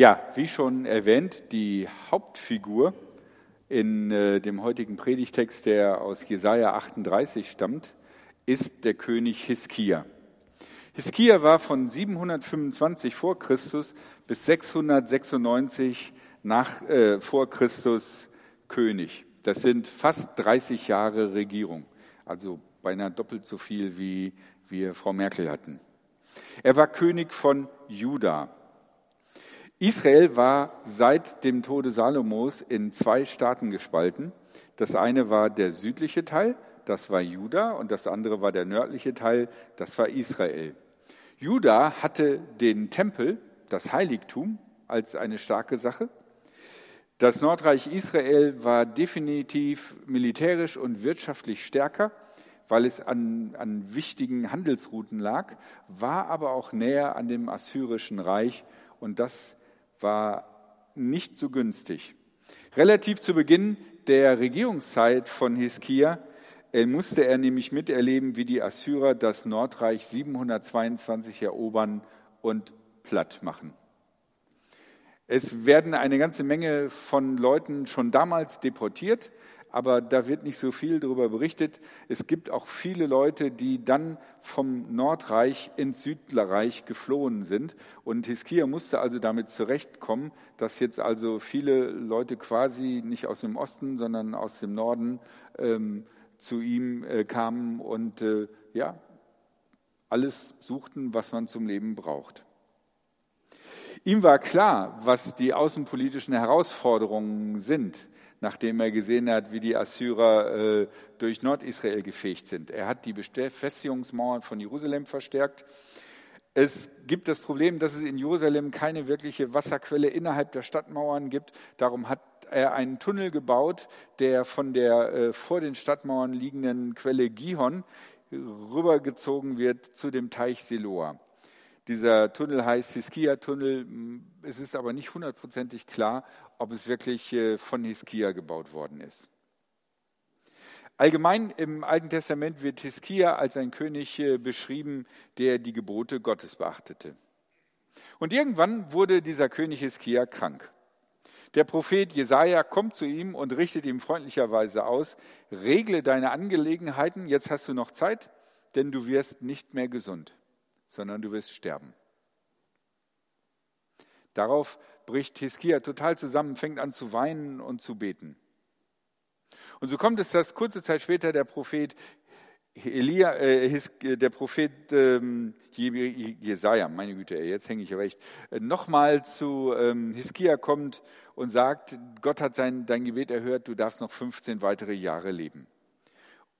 Ja, wie schon erwähnt, die Hauptfigur in äh, dem heutigen Predigtext, der aus Jesaja 38 stammt, ist der König Hiskia. Hiskia war von 725 vor Christus bis 696 nach, äh, vor Christus König. Das sind fast 30 Jahre Regierung, also beinahe doppelt so viel, wie wir Frau Merkel hatten. Er war König von Juda. Israel war seit dem Tode Salomos in zwei Staaten gespalten. Das eine war der südliche Teil, das war Juda, und das andere war der nördliche Teil, das war Israel. Juda hatte den Tempel, das Heiligtum, als eine starke Sache. Das Nordreich Israel war definitiv militärisch und wirtschaftlich stärker, weil es an, an wichtigen Handelsrouten lag, war aber auch näher an dem assyrischen Reich und das war nicht so günstig. Relativ zu Beginn der Regierungszeit von Hiskia äh, musste er nämlich miterleben, wie die Assyrer das Nordreich 722 erobern und platt machen. Es werden eine ganze Menge von Leuten schon damals deportiert aber da wird nicht so viel darüber berichtet. Es gibt auch viele Leute, die dann vom Nordreich ins Südreich geflohen sind. Und Hiskia musste also damit zurechtkommen, dass jetzt also viele Leute quasi nicht aus dem Osten, sondern aus dem Norden ähm, zu ihm äh, kamen und äh, ja, alles suchten, was man zum Leben braucht. Ihm war klar, was die außenpolitischen Herausforderungen sind nachdem er gesehen hat, wie die Assyrer äh, durch Nordisrael gefegt sind. Er hat die Befestigungsmauern von Jerusalem verstärkt. Es gibt das Problem, dass es in Jerusalem keine wirkliche Wasserquelle innerhalb der Stadtmauern gibt. Darum hat er einen Tunnel gebaut, der von der äh, vor den Stadtmauern liegenden Quelle Gihon rübergezogen wird zu dem Teich Siloa. Dieser Tunnel heißt Hiskia-Tunnel. Es ist aber nicht hundertprozentig klar, ob es wirklich äh, von Hiskia gebaut worden ist. Allgemein im Alten Testament wird Hiskia als ein König äh, beschrieben, der die Gebote Gottes beachtete. Und irgendwann wurde dieser König Hiskia krank. Der Prophet Jesaja kommt zu ihm und richtet ihm freundlicherweise aus: Regle deine Angelegenheiten, jetzt hast du noch Zeit, denn du wirst nicht mehr gesund sondern du wirst sterben. Darauf bricht Hiskia total zusammen, fängt an zu weinen und zu beten. Und so kommt es, dass kurze Zeit später der Prophet Elia, äh, His, der Prophet ähm, Jesaja, meine Güte, jetzt hänge ich aber echt, äh, nochmal zu ähm, Hiskia kommt und sagt, Gott hat sein, dein Gebet erhört, du darfst noch 15 weitere Jahre leben.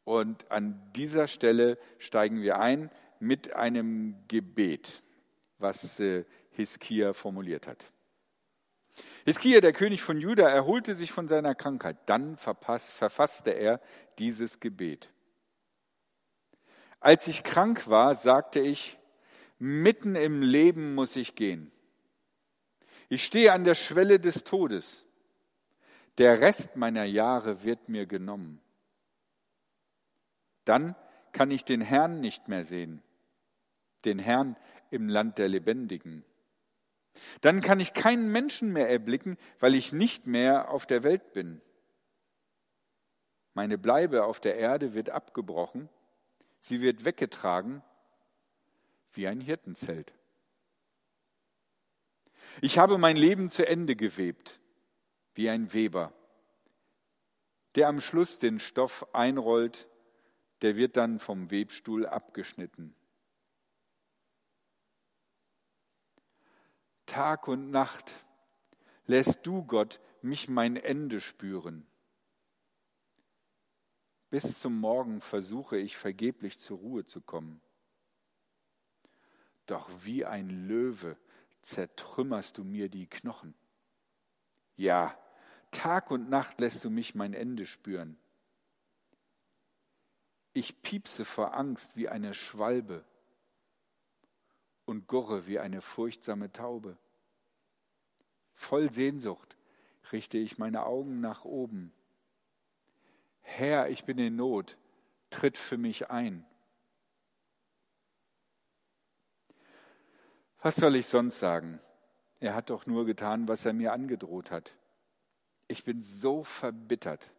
Und an dieser Stelle steigen wir ein mit einem Gebet, was äh, Hiskia formuliert hat. Hiskia, der König von Juda, erholte sich von seiner Krankheit. Dann verfasste er dieses Gebet. Als ich krank war, sagte ich, mitten im Leben muss ich gehen. Ich stehe an der Schwelle des Todes. Der Rest meiner Jahre wird mir genommen. Dann kann ich den Herrn nicht mehr sehen den Herrn im Land der Lebendigen. Dann kann ich keinen Menschen mehr erblicken, weil ich nicht mehr auf der Welt bin. Meine Bleibe auf der Erde wird abgebrochen, sie wird weggetragen wie ein Hirtenzelt. Ich habe mein Leben zu Ende gewebt, wie ein Weber, der am Schluss den Stoff einrollt, der wird dann vom Webstuhl abgeschnitten. Tag und Nacht lässt du, Gott, mich mein Ende spüren. Bis zum Morgen versuche ich vergeblich zur Ruhe zu kommen. Doch wie ein Löwe zertrümmerst du mir die Knochen. Ja, Tag und Nacht lässt du mich mein Ende spüren. Ich piepse vor Angst wie eine Schwalbe und gurre wie eine furchtsame Taube. Voll Sehnsucht richte ich meine Augen nach oben. Herr, ich bin in Not, tritt für mich ein. Was soll ich sonst sagen? Er hat doch nur getan, was er mir angedroht hat. Ich bin so verbittert,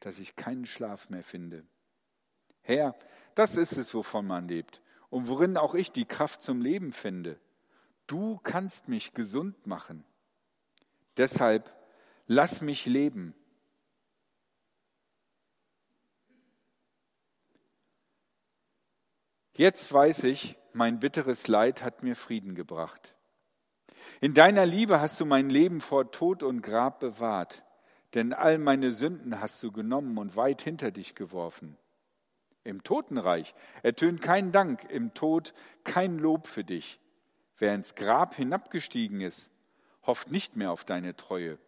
dass ich keinen Schlaf mehr finde. Herr, das ist es, wovon man lebt und worin auch ich die Kraft zum Leben finde. Du kannst mich gesund machen. Deshalb lass mich leben. Jetzt weiß ich, mein bitteres Leid hat mir Frieden gebracht. In deiner Liebe hast du mein Leben vor Tod und Grab bewahrt, denn all meine Sünden hast du genommen und weit hinter dich geworfen. Im Totenreich ertönt kein Dank, im Tod kein Lob für dich. Wer ins Grab hinabgestiegen ist, hofft nicht mehr auf deine Treue.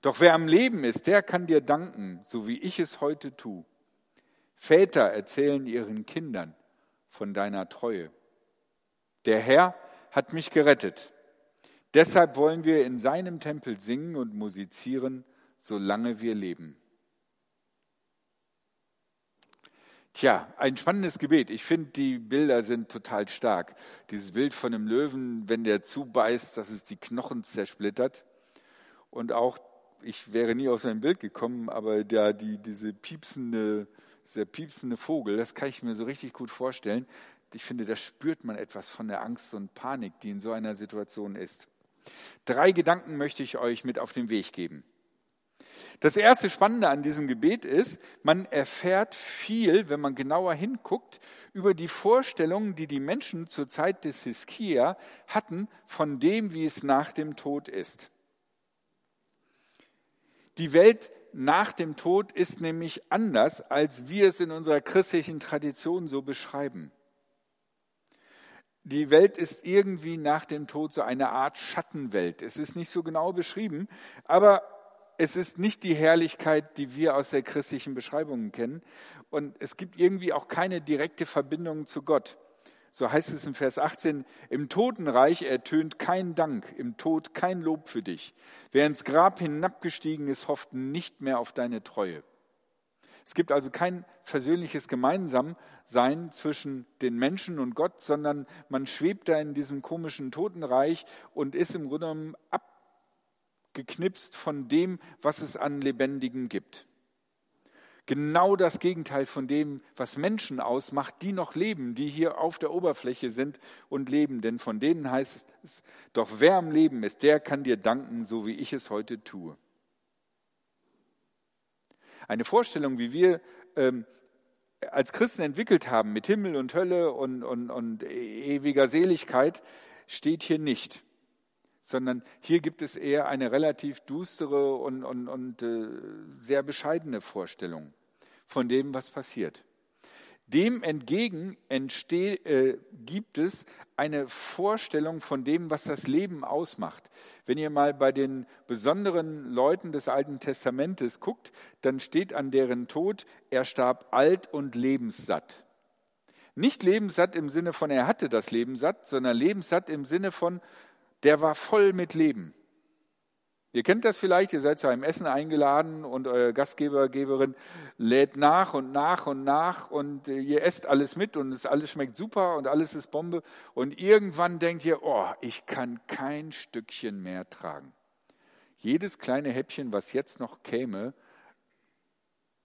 Doch wer am Leben ist, der kann dir danken, so wie ich es heute tu. Väter erzählen ihren Kindern von deiner Treue. Der Herr hat mich gerettet. Deshalb wollen wir in seinem Tempel singen und musizieren, solange wir leben. Tja, ein spannendes Gebet. Ich finde, die Bilder sind total stark. Dieses Bild von einem Löwen, wenn der zubeißt, dass es die Knochen zersplittert. Und auch, ich wäre nie auf sein Bild gekommen, aber der, die, diese piepsende, dieser piepsende Vogel, das kann ich mir so richtig gut vorstellen. Ich finde, da spürt man etwas von der Angst und Panik, die in so einer Situation ist. Drei Gedanken möchte ich euch mit auf den Weg geben. Das erste Spannende an diesem Gebet ist, man erfährt viel, wenn man genauer hinguckt, über die Vorstellungen, die die Menschen zur Zeit des Hiskia hatten von dem, wie es nach dem Tod ist. Die Welt nach dem Tod ist nämlich anders, als wir es in unserer christlichen Tradition so beschreiben. Die Welt ist irgendwie nach dem Tod so eine Art Schattenwelt. Es ist nicht so genau beschrieben, aber es ist nicht die Herrlichkeit, die wir aus der christlichen Beschreibung kennen. Und es gibt irgendwie auch keine direkte Verbindung zu Gott. So heißt es in Vers 18, im Totenreich ertönt kein Dank, im Tod kein Lob für dich. Wer ins Grab hinabgestiegen ist, hofft nicht mehr auf deine Treue. Es gibt also kein versöhnliches Gemeinsamsein zwischen den Menschen und Gott, sondern man schwebt da in diesem komischen Totenreich und ist im Grunde genommen ab geknipst von dem, was es an Lebendigen gibt. Genau das Gegenteil von dem, was Menschen ausmacht, die noch leben, die hier auf der Oberfläche sind und leben. Denn von denen heißt es, doch wer am Leben ist, der kann dir danken, so wie ich es heute tue. Eine Vorstellung, wie wir ähm, als Christen entwickelt haben mit Himmel und Hölle und, und, und ewiger Seligkeit, steht hier nicht sondern hier gibt es eher eine relativ dustere und, und, und äh, sehr bescheidene Vorstellung von dem, was passiert. Dem entgegen entsteh, äh, gibt es eine Vorstellung von dem, was das Leben ausmacht. Wenn ihr mal bei den besonderen Leuten des Alten Testamentes guckt, dann steht an deren Tod, er starb alt und lebenssatt. Nicht lebenssatt im Sinne von, er hatte das Leben satt, sondern lebenssatt im Sinne von, der war voll mit Leben. Ihr kennt das vielleicht, ihr seid zu einem Essen eingeladen und euer Gastgeber, Geberin lädt nach und nach und nach und ihr esst alles mit und es alles schmeckt super und alles ist Bombe und irgendwann denkt ihr, oh, ich kann kein Stückchen mehr tragen. Jedes kleine Häppchen, was jetzt noch käme,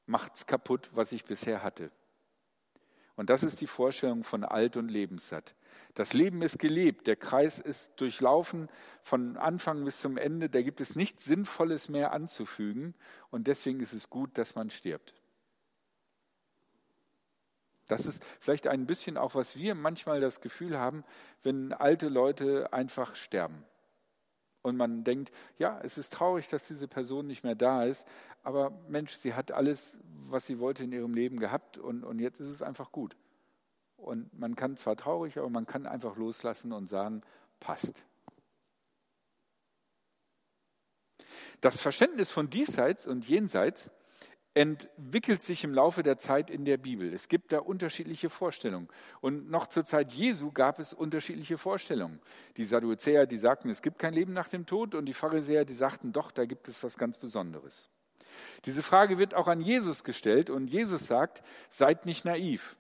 macht's kaputt, was ich bisher hatte. Und das ist die Vorstellung von alt und lebenssatt. Das Leben ist gelebt, der Kreis ist durchlaufen von Anfang bis zum Ende, da gibt es nichts Sinnvolles mehr anzufügen und deswegen ist es gut, dass man stirbt. Das ist vielleicht ein bisschen auch, was wir manchmal das Gefühl haben, wenn alte Leute einfach sterben. Und man denkt, ja, es ist traurig, dass diese Person nicht mehr da ist, aber Mensch, sie hat alles, was sie wollte in ihrem Leben gehabt und, und jetzt ist es einfach gut. Und man kann zwar traurig, aber man kann einfach loslassen und sagen, passt. Das Verständnis von diesseits und jenseits entwickelt sich im Laufe der Zeit in der Bibel. Es gibt da unterschiedliche Vorstellungen. Und noch zur Zeit Jesu gab es unterschiedliche Vorstellungen. Die Sadduzäer, die sagten, es gibt kein Leben nach dem Tod, und die Pharisäer, die sagten, doch, da gibt es was ganz Besonderes. Diese Frage wird auch an Jesus gestellt, und Jesus sagt, seid nicht naiv.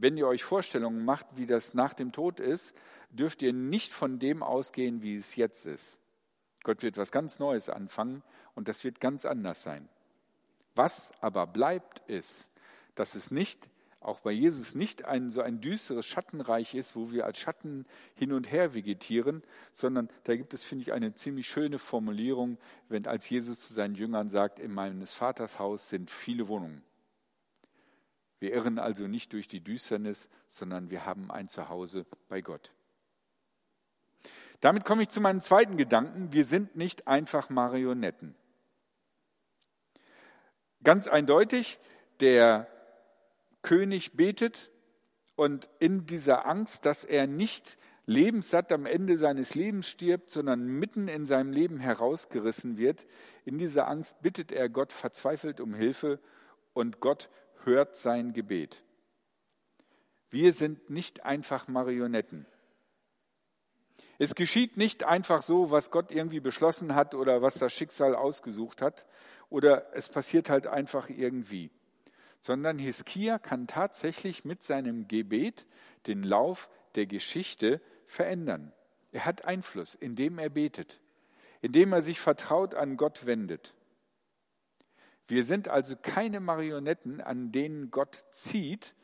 Wenn ihr euch Vorstellungen macht, wie das nach dem Tod ist, dürft ihr nicht von dem ausgehen, wie es jetzt ist. Gott wird was ganz Neues anfangen und das wird ganz anders sein. Was aber bleibt, ist, dass es nicht, auch bei Jesus nicht ein, so ein düsteres Schattenreich ist, wo wir als Schatten hin und her vegetieren, sondern da gibt es, finde ich, eine ziemlich schöne Formulierung, wenn als Jesus zu seinen Jüngern sagt, in meines Vaters Haus sind viele Wohnungen. Wir irren also nicht durch die Düsternis, sondern wir haben ein Zuhause bei Gott. Damit komme ich zu meinem zweiten Gedanken. Wir sind nicht einfach Marionetten. Ganz eindeutig, der König betet und in dieser Angst, dass er nicht lebenssatt am Ende seines Lebens stirbt, sondern mitten in seinem Leben herausgerissen wird, in dieser Angst bittet er Gott verzweifelt um Hilfe und Gott hört sein Gebet. Wir sind nicht einfach Marionetten. Es geschieht nicht einfach so, was Gott irgendwie beschlossen hat oder was das Schicksal ausgesucht hat, oder es passiert halt einfach irgendwie, sondern Hiskia kann tatsächlich mit seinem Gebet den Lauf der Geschichte verändern. Er hat Einfluss, indem er betet, indem er sich vertraut an Gott wendet. Wir sind also keine Marionetten, an denen Gott zieht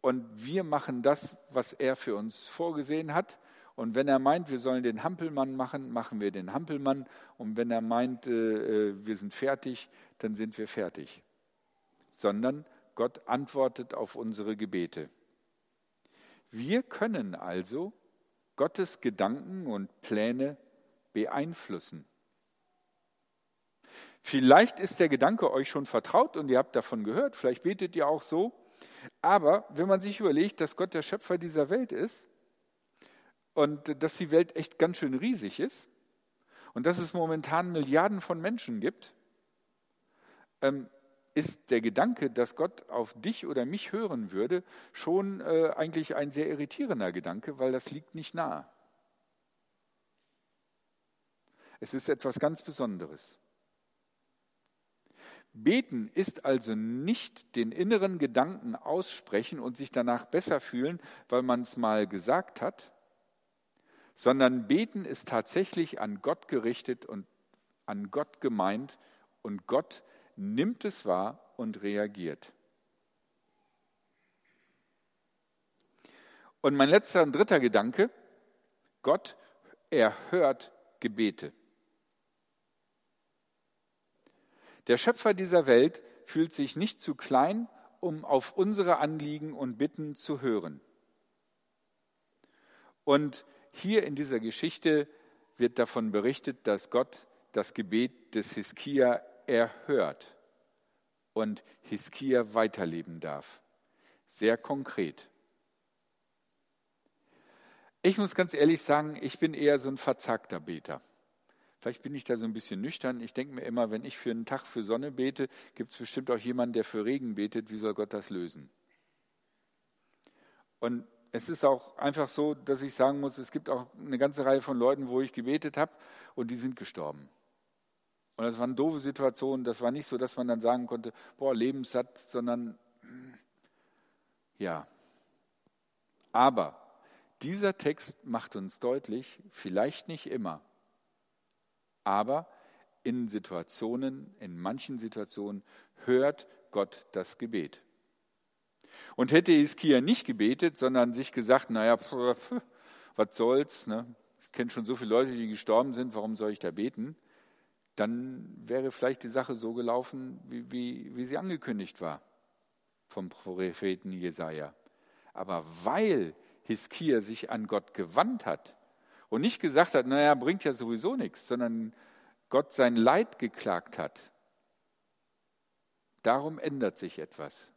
und wir machen das, was er für uns vorgesehen hat und wenn er meint, wir sollen den Hampelmann machen, machen wir den Hampelmann. Und wenn er meint, äh, äh, wir sind fertig, dann sind wir fertig. Sondern Gott antwortet auf unsere Gebete. Wir können also Gottes Gedanken und Pläne beeinflussen. Vielleicht ist der Gedanke euch schon vertraut und ihr habt davon gehört, vielleicht betet ihr auch so. Aber wenn man sich überlegt, dass Gott der Schöpfer dieser Welt ist, und dass die Welt echt ganz schön riesig ist und dass es momentan Milliarden von Menschen gibt, ähm, ist der Gedanke, dass Gott auf dich oder mich hören würde, schon äh, eigentlich ein sehr irritierender Gedanke, weil das liegt nicht nahe. Es ist etwas ganz Besonderes. Beten ist also nicht den inneren Gedanken aussprechen und sich danach besser fühlen, weil man es mal gesagt hat, sondern beten ist tatsächlich an Gott gerichtet und an Gott gemeint und Gott nimmt es wahr und reagiert. Und mein letzter und dritter Gedanke, Gott erhört Gebete. Der Schöpfer dieser Welt fühlt sich nicht zu klein, um auf unsere Anliegen und Bitten zu hören. Und hier in dieser Geschichte wird davon berichtet, dass Gott das Gebet des Hiskia erhört und Hiskia weiterleben darf. Sehr konkret. Ich muss ganz ehrlich sagen, ich bin eher so ein verzagter Beter. Vielleicht bin ich da so ein bisschen nüchtern. Ich denke mir immer, wenn ich für einen Tag für Sonne bete, gibt es bestimmt auch jemanden, der für Regen betet. Wie soll Gott das lösen? Und es ist auch einfach so, dass ich sagen muss, es gibt auch eine ganze Reihe von Leuten, wo ich gebetet habe und die sind gestorben. Und das waren doofe Situationen. Das war nicht so, dass man dann sagen konnte, boah, lebenssatt, sondern ja. Aber dieser Text macht uns deutlich, vielleicht nicht immer, aber in Situationen, in manchen Situationen hört Gott das Gebet. Und hätte Hiskia nicht gebetet, sondern sich gesagt, naja, was soll's, ne? ich kenne schon so viele Leute, die gestorben sind, warum soll ich da beten? Dann wäre vielleicht die Sache so gelaufen, wie, wie, wie sie angekündigt war vom Propheten Jesaja. Aber weil Hiskia sich an Gott gewandt hat und nicht gesagt hat, naja, bringt ja sowieso nichts, sondern Gott sein Leid geklagt hat, darum ändert sich etwas.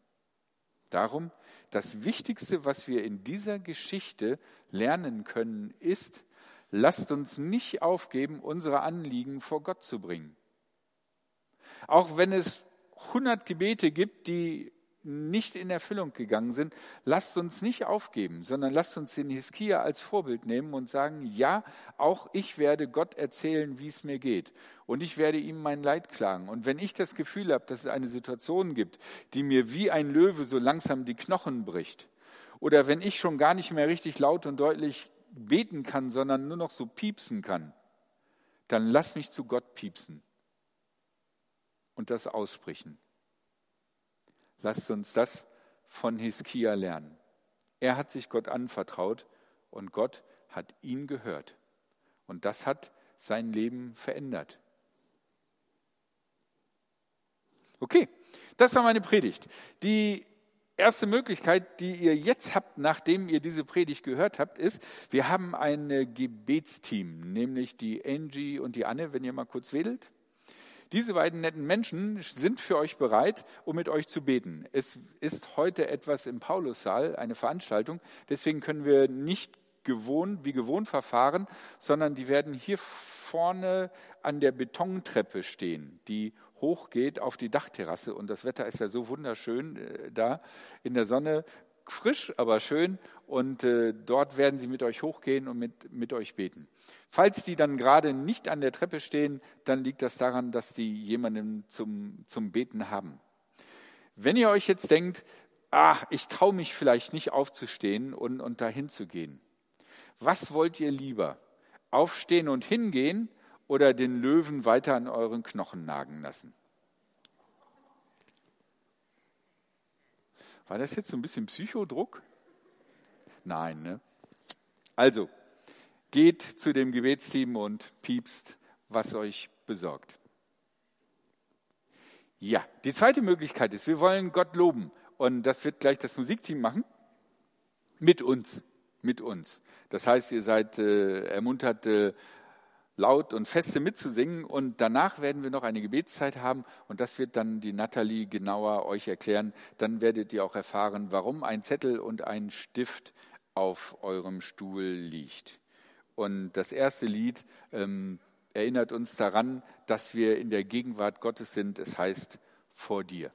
Darum, das Wichtigste, was wir in dieser Geschichte lernen können, ist, lasst uns nicht aufgeben, unsere Anliegen vor Gott zu bringen. Auch wenn es hundert Gebete gibt, die nicht in Erfüllung gegangen sind, lasst uns nicht aufgeben, sondern lasst uns den Hiskia als Vorbild nehmen und sagen, ja, auch ich werde Gott erzählen, wie es mir geht. Und ich werde ihm mein Leid klagen. Und wenn ich das Gefühl habe, dass es eine Situation gibt, die mir wie ein Löwe so langsam die Knochen bricht, Oder wenn ich schon gar nicht mehr richtig laut und deutlich beten kann, sondern nur noch so piepsen kann, dann lass mich zu Gott piepsen und das aussprechen. Lasst uns das von Hiskia lernen. Er hat sich Gott anvertraut und Gott hat ihn gehört. Und das hat sein Leben verändert. Okay, das war meine Predigt. Die erste Möglichkeit, die ihr jetzt habt, nachdem ihr diese Predigt gehört habt, ist, wir haben ein Gebetsteam, nämlich die Angie und die Anne, wenn ihr mal kurz wedelt. Diese beiden netten Menschen sind für euch bereit, um mit euch zu beten. Es ist heute etwas im Paulussaal, eine Veranstaltung. Deswegen können wir nicht gewohnt, wie gewohnt verfahren, sondern die werden hier vorne an der Betontreppe stehen, die hochgeht auf die Dachterrasse. Und das Wetter ist ja so wunderschön äh, da in der Sonne frisch, aber schön. Und äh, dort werden sie mit euch hochgehen und mit, mit euch beten. Falls die dann gerade nicht an der Treppe stehen, dann liegt das daran, dass die jemanden zum, zum Beten haben. Wenn ihr euch jetzt denkt, ah, ich traue mich vielleicht nicht aufzustehen und, und dahin zu gehen. Was wollt ihr lieber? Aufstehen und hingehen oder den Löwen weiter an euren Knochen nagen lassen? War das jetzt so ein bisschen Psychodruck? Nein, ne? Also, geht zu dem Gebetsteam und piepst, was euch besorgt. Ja, die zweite Möglichkeit ist, wir wollen Gott loben. Und das wird gleich das Musikteam machen. Mit uns. Mit uns. Das heißt, ihr seid äh, ermuntert, äh, laut und feste mitzusingen. Und danach werden wir noch eine Gebetszeit haben und das wird dann die Nathalie genauer euch erklären. Dann werdet ihr auch erfahren, warum ein Zettel und ein Stift auf eurem Stuhl liegt. Und das erste Lied ähm, erinnert uns daran, dass wir in der Gegenwart Gottes sind. Es heißt vor dir.